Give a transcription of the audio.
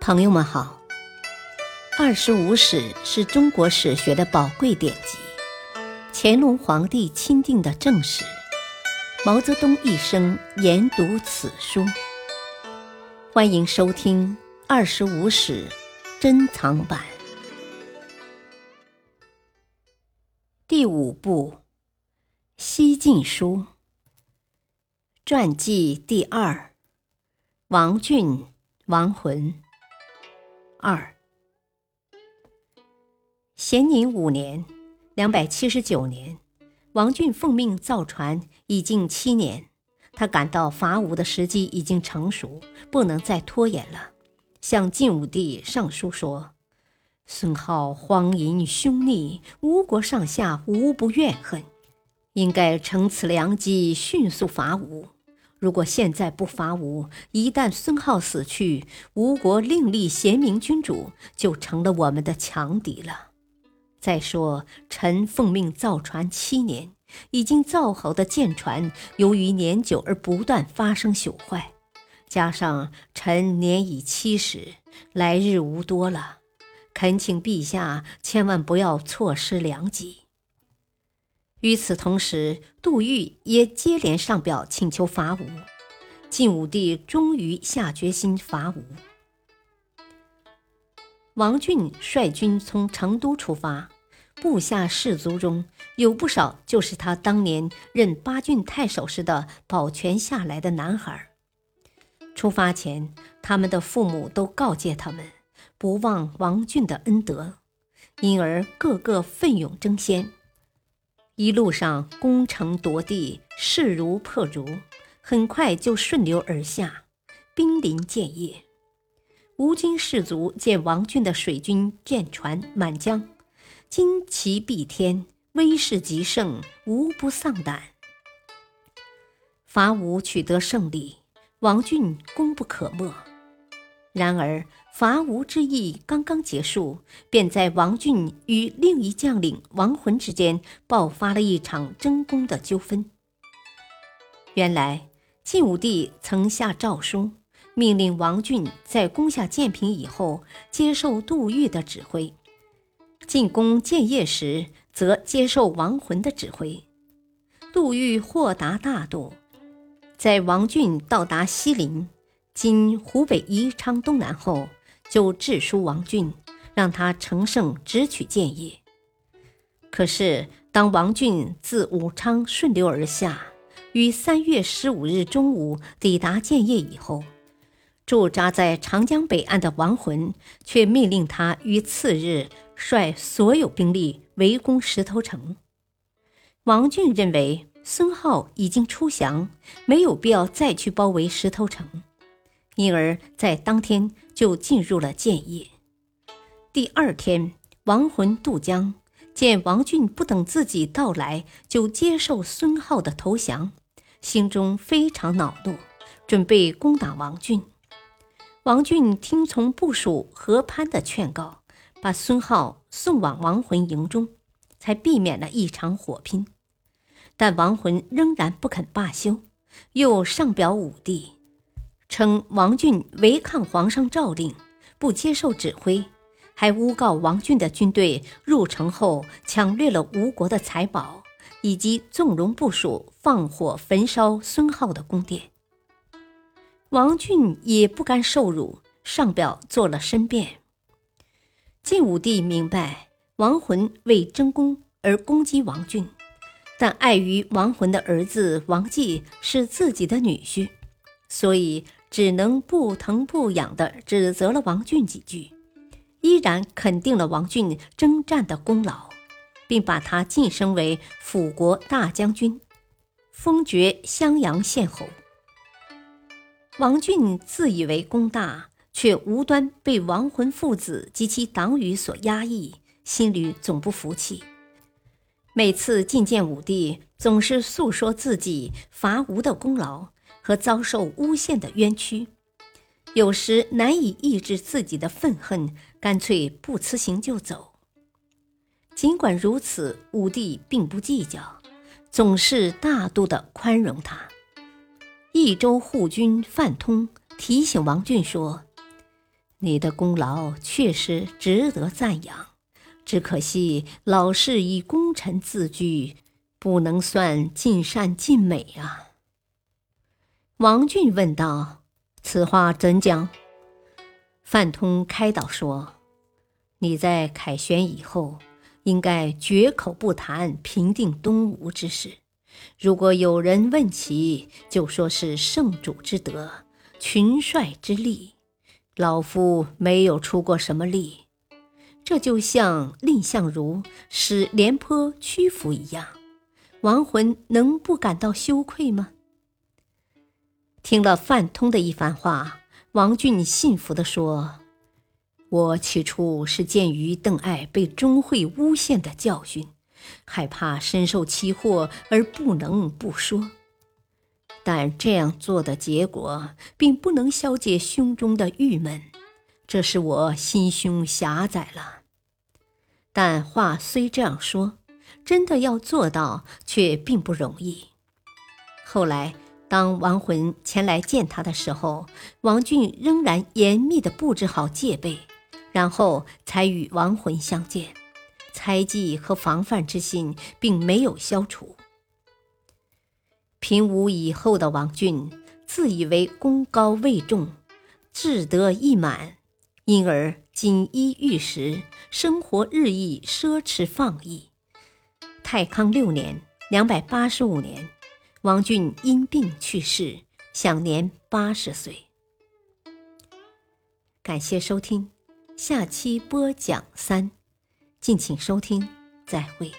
朋友们好，《二十五史》是中国史学的宝贵典籍，乾隆皇帝钦定的正史，毛泽东一生研读此书。欢迎收听《二十五史》珍藏版。第五部《西晋书》传记第二：王浚、亡魂。二，咸宁五年（两百七十九年），王浚奉命造船，已经七年。他感到伐吴的时机已经成熟，不能再拖延了，向晋武帝上书说：“孙皓荒淫凶逆，吴国上下无不怨恨，应该乘此良机，迅速伐吴。”如果现在不伐吴，一旦孙皓死去，吴国另立贤明君主，就成了我们的强敌了。再说，臣奉命造船七年，已经造好的舰船，由于年久而不断发生朽坏，加上臣年已七十，来日无多了，恳请陛下千万不要错失良机。与此同时，杜预也接连上表请求伐吴。晋武帝终于下决心伐吴。王浚率军从成都出发，部下士卒中有不少就是他当年任巴郡太守时的保全下来的男孩。出发前，他们的父母都告诫他们不忘王浚的恩德，因而个个奋勇争先。一路上攻城夺地，势如破竹，很快就顺流而下，兵临建业。吴军士卒见王浚的水军舰船满江，旌旗蔽天，威势极盛，无不丧胆。伐吴取得胜利，王浚功不可没。然而，伐吴之役刚刚结束，便在王浚与另一将领王浑之间爆发了一场争功的纠纷。原来，晋武帝曾下诏书，命令王浚在攻下建平以后，接受杜预的指挥；进攻建业时，则接受王浑的指挥。杜预豁达大度，在王浚到达西陵。今湖北宜昌东南后，就致书王浚，让他乘胜直取建业。可是，当王浚自武昌顺流而下，于三月十五日中午抵达建业以后，驻扎在长江北岸的王浑却命令他于次日率所有兵力围攻石头城。王浚认为孙皓已经出降，没有必要再去包围石头城。因而，在当天就进入了建业。第二天，亡魂渡江，见王浚不等自己到来就接受孙皓的投降，心中非常恼怒，准备攻打王浚。王浚听从部属何潘的劝告，把孙皓送往亡魂营中，才避免了一场火拼。但亡魂仍然不肯罢休，又上表武帝。称王浚违抗皇上诏令，不接受指挥，还诬告王浚的军队入城后抢掠了吴国的财宝，以及纵容部属放火焚烧孙皓的宫殿。王浚也不甘受辱，上表做了申辩。晋武帝明白王浑为争功而攻击王浚，但碍于王浑的儿子王继是自己的女婿，所以。只能不疼不痒地指责了王俊几句，依然肯定了王俊征战的功劳，并把他晋升为辅国大将军，封爵襄阳县侯。王俊自以为功大，却无端被王浑父子及其党羽所压抑，心里总不服气。每次觐见武帝，总是诉说自己伐吴的功劳。和遭受诬陷的冤屈，有时难以抑制自己的愤恨，干脆不辞行就走。尽管如此，武帝并不计较，总是大度的宽容他。益州护军范通提醒王俊说：“你的功劳确实值得赞扬，只可惜老是以功臣自居，不能算尽善尽美啊。王俊问道：“此话怎讲？”范通开导说：“你在凯旋以后，应该绝口不谈平定东吴之事。如果有人问起，就说是圣主之德，群帅之力。老夫没有出过什么力，这就像蔺相如使廉颇屈服一样。亡魂能不感到羞愧吗？”听了范通的一番话。王俊信服地说：“我起初是鉴于邓艾被钟会诬陷的教训，害怕深受其祸而不能不说。但这样做的结果，并不能消解胸中的郁闷，这是我心胸狭窄了。但话虽这样说，真的要做到，却并不容易。后来。”当亡魂前来见他的时候，王俊仍然严密地布置好戒备，然后才与亡魂相见。猜忌和防范之心并没有消除。平武以后的王俊自以为功高位重，志得意满，因而锦衣玉食，生活日益奢侈放逸。太康六年（两百八十五年）。王俊因病去世，享年八十岁。感谢收听，下期播讲三，敬请收听，再会。